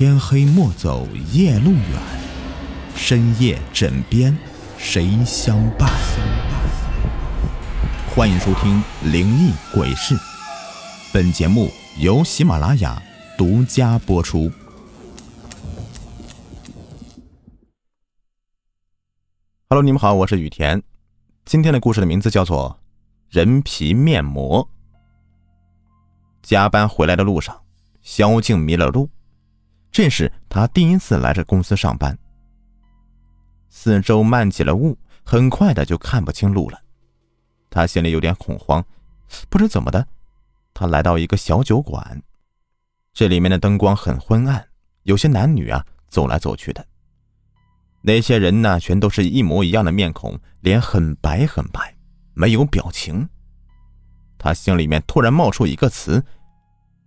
天黑莫走夜路远，深夜枕边谁相伴？欢迎收听《灵异鬼事》，本节目由喜马拉雅独家播出。Hello，你们好，我是雨田。今天的故事的名字叫做《人皮面膜》。加班回来的路上，萧静迷了路。这是他第一次来这公司上班。四周漫起了雾，很快的就看不清路了。他心里有点恐慌，不知怎么的，他来到一个小酒馆，这里面的灯光很昏暗，有些男女啊走来走去的。那些人呢，全都是一模一样的面孔，脸很白很白，没有表情。他心里面突然冒出一个词：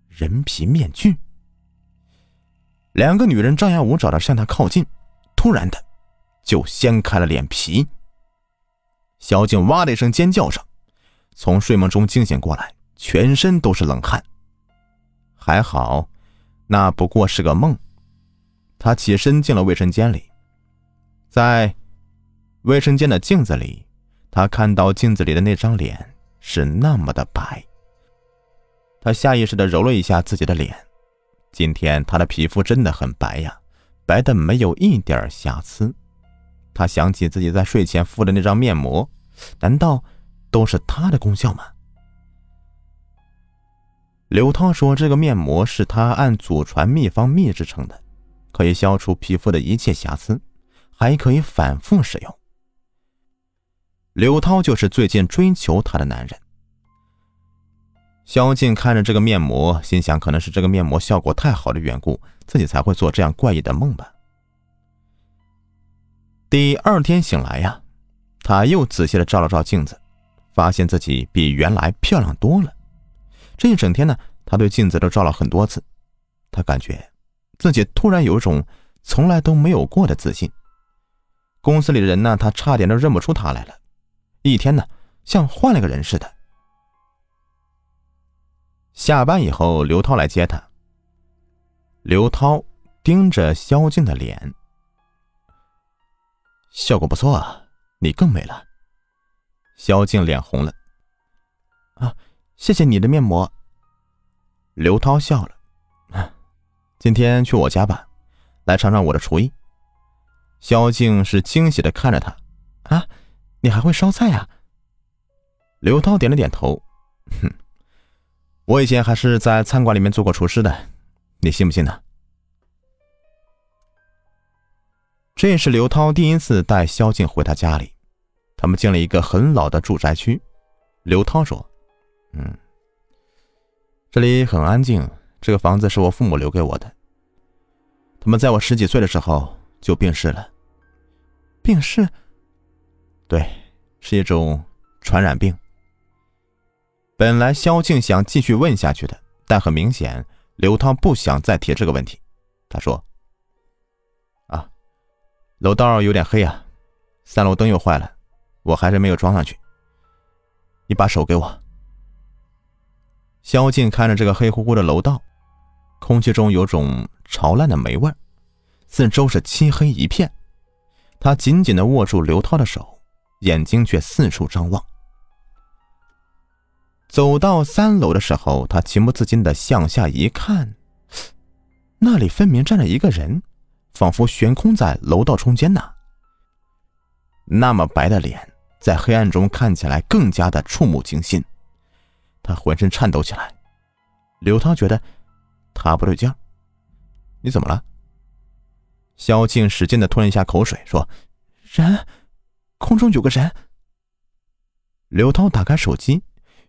人皮面具。两个女人张牙舞爪的向他靠近，突然的，就掀开了脸皮。萧静哇的一声尖叫声，从睡梦中惊醒过来，全身都是冷汗。还好，那不过是个梦。他起身进了卫生间里，在卫生间的镜子里，他看到镜子里的那张脸是那么的白。他下意识的揉了一下自己的脸。今天他的皮肤真的很白呀，白的没有一点瑕疵。他想起自己在睡前敷的那张面膜，难道都是它的功效吗？刘涛说：“这个面膜是他按祖传秘方秘制成的，可以消除皮肤的一切瑕疵，还可以反复使用。”刘涛就是最近追求她的男人。萧静看着这个面膜，心想：可能是这个面膜效果太好的缘故，自己才会做这样怪异的梦吧。第二天醒来呀，他又仔细的照了照镜子，发现自己比原来漂亮多了。这一整天呢，他对镜子都照了很多次，他感觉自己突然有一种从来都没有过的自信。公司里的人呢，他差点都认不出他来了，一天呢，像换了个人似的。下班以后，刘涛来接他。刘涛盯着萧静的脸，效果不错啊，你更美了。萧静脸红了，啊，谢谢你的面膜。刘涛笑了，啊，今天去我家吧，来尝尝我的厨艺。萧静是惊喜的看着他，啊，你还会烧菜呀？刘涛点了点头，哼。我以前还是在餐馆里面做过厨师的，你信不信呢？这也是刘涛第一次带萧静回他家里，他们进了一个很老的住宅区。刘涛说：“嗯，这里很安静，这个房子是我父母留给我的。他们在我十几岁的时候就病逝了。病逝？对，是一种传染病。”本来萧静想继续问下去的，但很明显，刘涛不想再提这个问题。他说：“啊，楼道有点黑啊，三楼灯又坏了，我还是没有装上去。你把手给我。”萧静看着这个黑乎乎的楼道，空气中有种潮烂的霉味四周是漆黑一片。他紧紧的握住刘涛的手，眼睛却四处张望。走到三楼的时候，他情不自禁的向下一看，那里分明站着一个人，仿佛悬空在楼道中间呢。那么白的脸，在黑暗中看起来更加的触目惊心，他浑身颤抖起来。刘涛觉得他不对劲你怎么了？萧静使劲的吞了一下口水，说：“人，空中有个人。”刘涛打开手机。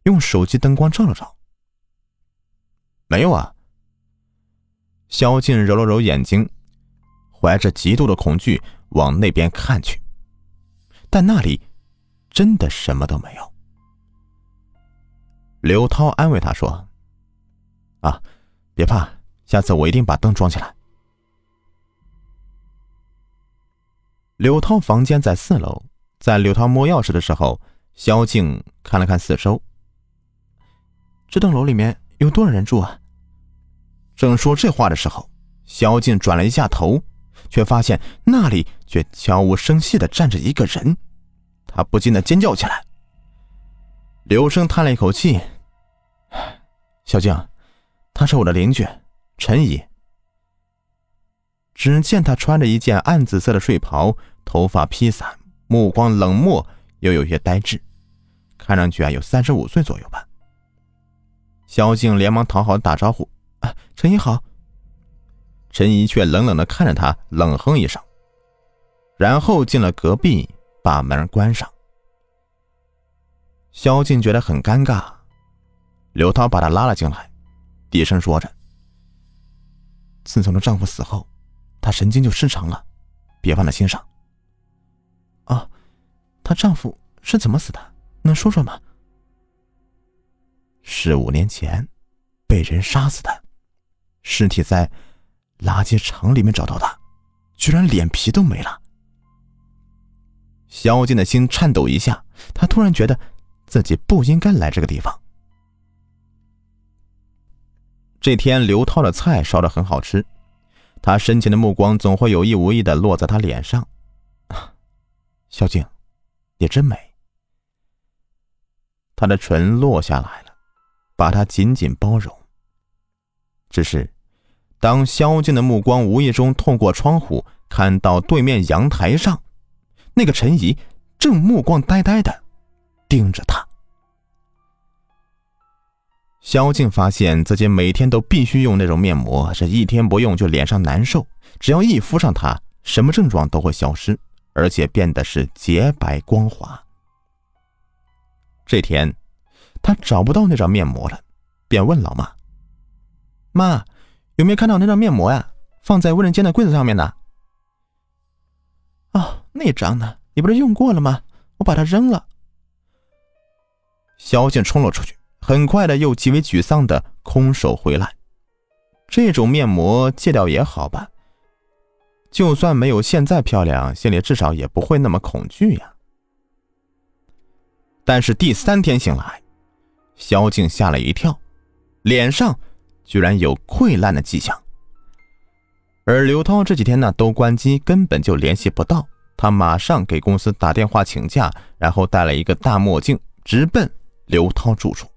用手机灯光照了照，没有啊。萧静揉了揉眼睛，怀着极度的恐惧往那边看去，但那里真的什么都没有。刘涛安慰他说：“啊，别怕，下次我一定把灯装起来。”刘涛房间在四楼，在刘涛摸钥匙的时候，萧静看了看四周。这栋楼里面有多少人住啊？正说这话的时候，萧静转了一下头，却发现那里却悄无声息的站着一个人，他不禁的尖叫起来。刘生叹了一口气：“小静，他是我的邻居，陈姨。”只见他穿着一件暗紫色的睡袍，头发披散，目光冷漠又有些呆滞，看上去啊有三十五岁左右吧。萧静连忙讨好打招呼：“啊，陈姨好。”陈姨却冷冷的看着他，冷哼一声，然后进了隔壁，把门关上。萧静觉得很尴尬，刘涛把她拉了进来，低声说着：“自从她丈夫死后。”她神经就失常了，别放在心上。啊，她丈夫是怎么死的？能说说吗？十五年前，被人杀死的，尸体在垃圾场里面找到的，居然脸皮都没了。萧静的心颤抖一下，她突然觉得自己不应该来这个地方。这天，刘涛的菜烧的很好吃。他深情的目光总会有意无意的落在他脸上，小静，你真美。他的唇落下来，把他紧紧包容。只是，当萧静的目光无意中透过窗户看到对面阳台上，那个陈怡正目光呆呆的盯着他。萧静发现自己每天都必须用那种面膜，这一天不用就脸上难受。只要一敷上它，什么症状都会消失，而且变得是洁白光滑。这天，找不到那张面膜了，便问老妈：“妈，有没有看到那张面膜呀？放在卫生间的柜子上面呢？”“哦，那张呢？你不是用过了吗？我把它扔了。”萧静冲了出去。很快的，又极为沮丧的空手回来。这种面膜戒掉也好吧，就算没有现在漂亮，心里至少也不会那么恐惧呀。但是第三天醒来，萧静吓了一跳，脸上居然有溃烂的迹象。而刘涛这几天呢都关机，根本就联系不到他，马上给公司打电话请假，然后戴了一个大墨镜，直奔刘涛住处。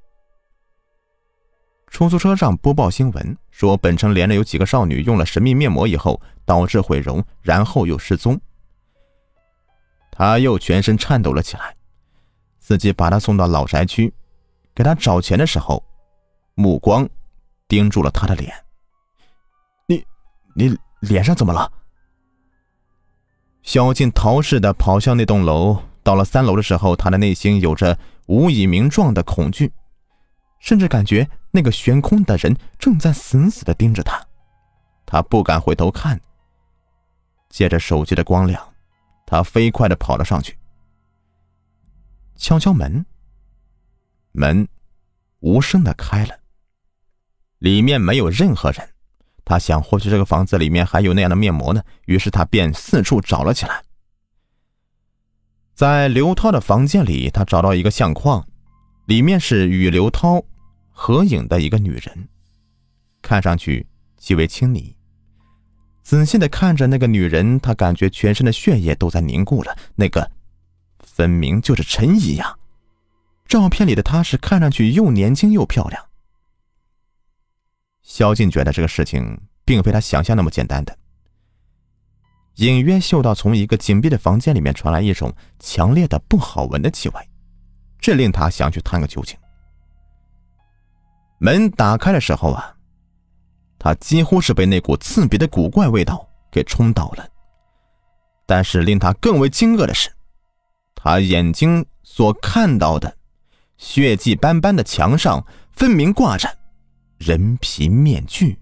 出租车上播报新闻说，本城连着有几个少女用了神秘面膜以后导致毁容，然后又失踪。他又全身颤抖了起来。司机把他送到老宅区，给他找钱的时候，目光盯住了他的脸。你，你脸上怎么了？小静逃似的跑向那栋楼，到了三楼的时候，他的内心有着无以名状的恐惧。甚至感觉那个悬空的人正在死死的盯着他，他不敢回头看。借着手机的光亮，他飞快的跑了上去，敲敲门。门无声的开了，里面没有任何人。他想，或许这个房子里面还有那样的面膜呢。于是他便四处找了起来。在刘涛的房间里，他找到一个相框。里面是与刘涛合影的一个女人，看上去极为亲昵。仔细的看着那个女人，他感觉全身的血液都在凝固了。那个分明就是陈怡呀！照片里的她是看上去又年轻又漂亮。萧静觉得这个事情并非他想象那么简单的，隐约嗅到从一个紧闭的房间里面传来一种强烈的不好闻的气味。这令他想去探个究竟。门打开的时候啊，他几乎是被那股刺鼻的古怪味道给冲倒了。但是令他更为惊愕的是，他眼睛所看到的血迹斑斑的墙上，分明挂着人皮面具，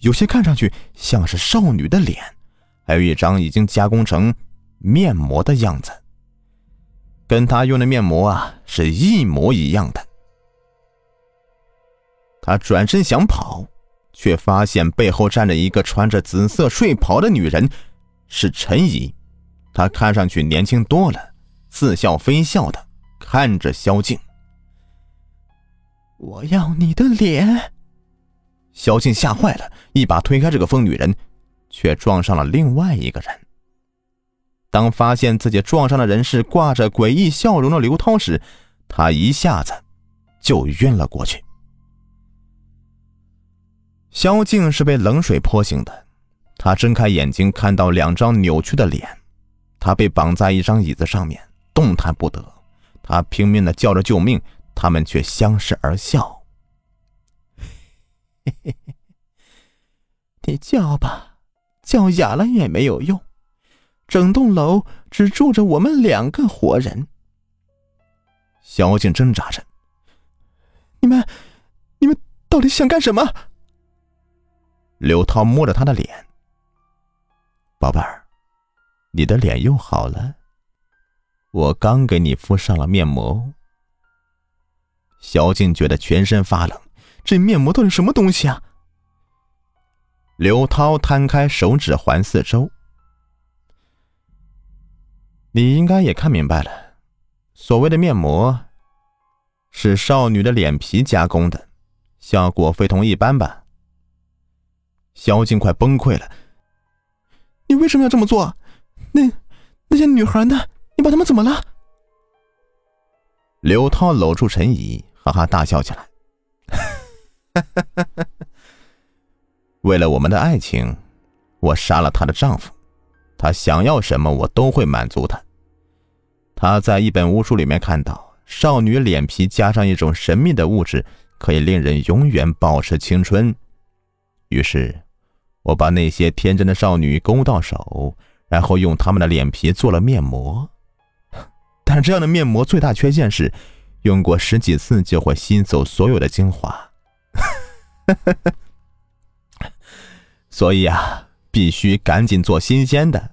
有些看上去像是少女的脸，还有一张已经加工成面膜的样子。跟他用的面膜啊是一模一样的。他转身想跑，却发现背后站着一个穿着紫色睡袍的女人，是陈怡。她看上去年轻多了，似笑非笑的看着萧静。我要你的脸。萧静吓坏了，一把推开这个疯女人，却撞上了另外一个人。当发现自己撞上的人是挂着诡异笑容的刘涛时，他一下子就晕了过去。萧静是被冷水泼醒的，他睁开眼睛，看到两张扭曲的脸，他被绑在一张椅子上面，动弹不得。他拼命的叫着救命，他们却相视而笑。嘿嘿嘿，你叫吧，叫哑了也没有用。整栋楼只住着我们两个活人。萧静挣扎着：“你们，你们到底想干什么？”刘涛摸着他的脸：“宝贝儿，你的脸又好了。我刚给你敷上了面膜。”萧静觉得全身发冷，这面膜到底什么东西啊？刘涛摊开手指环四周。你应该也看明白了，所谓的面膜，是少女的脸皮加工的，效果非同一般吧？萧静快崩溃了，你为什么要这么做？那那些女孩呢？你把她们怎么了？刘涛搂住陈怡，哈哈大笑起来，为了我们的爱情，我杀了她的丈夫。她想要什么，我都会满足她。她在一本巫术里面看到，少女脸皮加上一种神秘的物质，可以令人永远保持青春。于是，我把那些天真的少女勾到手，然后用她们的脸皮做了面膜。但是，这样的面膜最大缺陷是，用过十几次就会吸走所有的精华。所以啊，必须赶紧做新鲜的。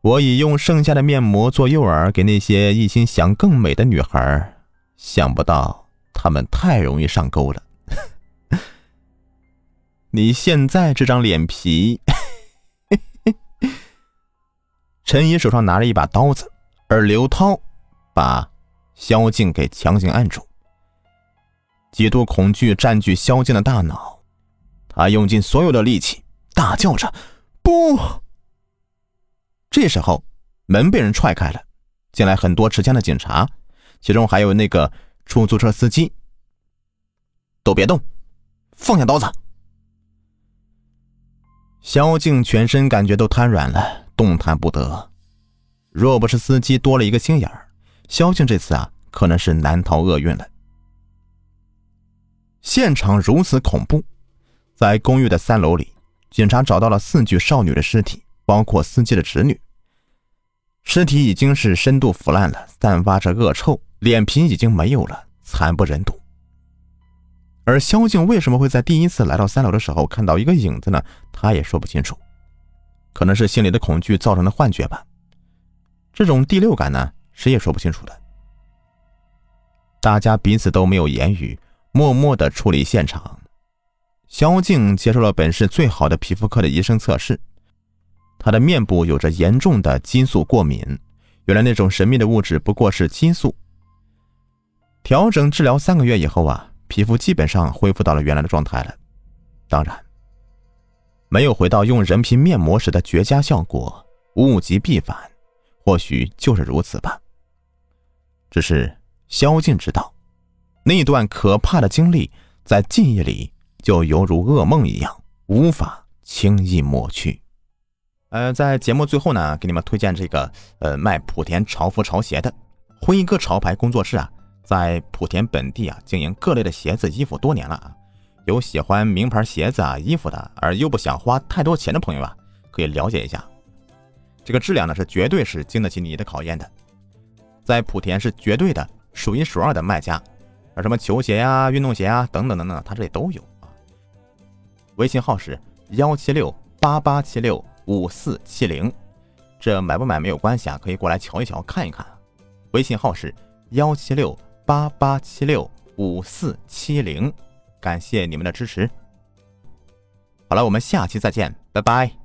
我已用剩下的面膜做诱饵给那些一心想更美的女孩，想不到她们太容易上钩了。你现在这张脸皮，陈怡手上拿着一把刀子，而刘涛把萧静给强行按住。极度恐惧占据萧静的大脑，他用尽所有的力气，大叫着：“不！”这时候，门被人踹开了，进来很多持枪的警察，其中还有那个出租车司机。都别动，放下刀子。萧静全身感觉都瘫软了，动弹不得。若不是司机多了一个心眼儿，萧静这次啊，可能是难逃厄运了。现场如此恐怖，在公寓的三楼里，警察找到了四具少女的尸体，包括司机的侄女。尸体已经是深度腐烂了，散发着恶臭，脸皮已经没有了，惨不忍睹。而萧静为什么会在第一次来到三楼的时候看到一个影子呢？他也说不清楚，可能是心里的恐惧造成的幻觉吧。这种第六感呢，谁也说不清楚的。大家彼此都没有言语，默默的处理现场。萧静接受了本市最好的皮肤科的医生测试。他的面部有着严重的激素过敏，原来那种神秘的物质不过是激素。调整治疗三个月以后啊，皮肤基本上恢复到了原来的状态了。当然，没有回到用人皮面膜时的绝佳效果，物极必反，或许就是如此吧。只是萧静知道，那段可怕的经历在记忆里就犹如噩梦一样，无法轻易抹去。呃，在节目最后呢，给你们推荐这个呃卖莆田潮服潮鞋的辉哥潮牌工作室啊，在莆田本地啊经营各类的鞋子衣服多年了啊。有喜欢名牌鞋子啊衣服的，而又不想花太多钱的朋友啊，可以了解一下。这个质量呢是绝对是经得起你的考验的，在莆田是绝对的数一数二的卖家，而什么球鞋呀、运动鞋啊等等等等，他这里都有啊。微信号是幺七六八八七六。五四七零，这买不买没有关系啊，可以过来瞧一瞧，看一看。微信号是幺七六八八七六五四七零，感谢你们的支持。好了，我们下期再见，拜拜。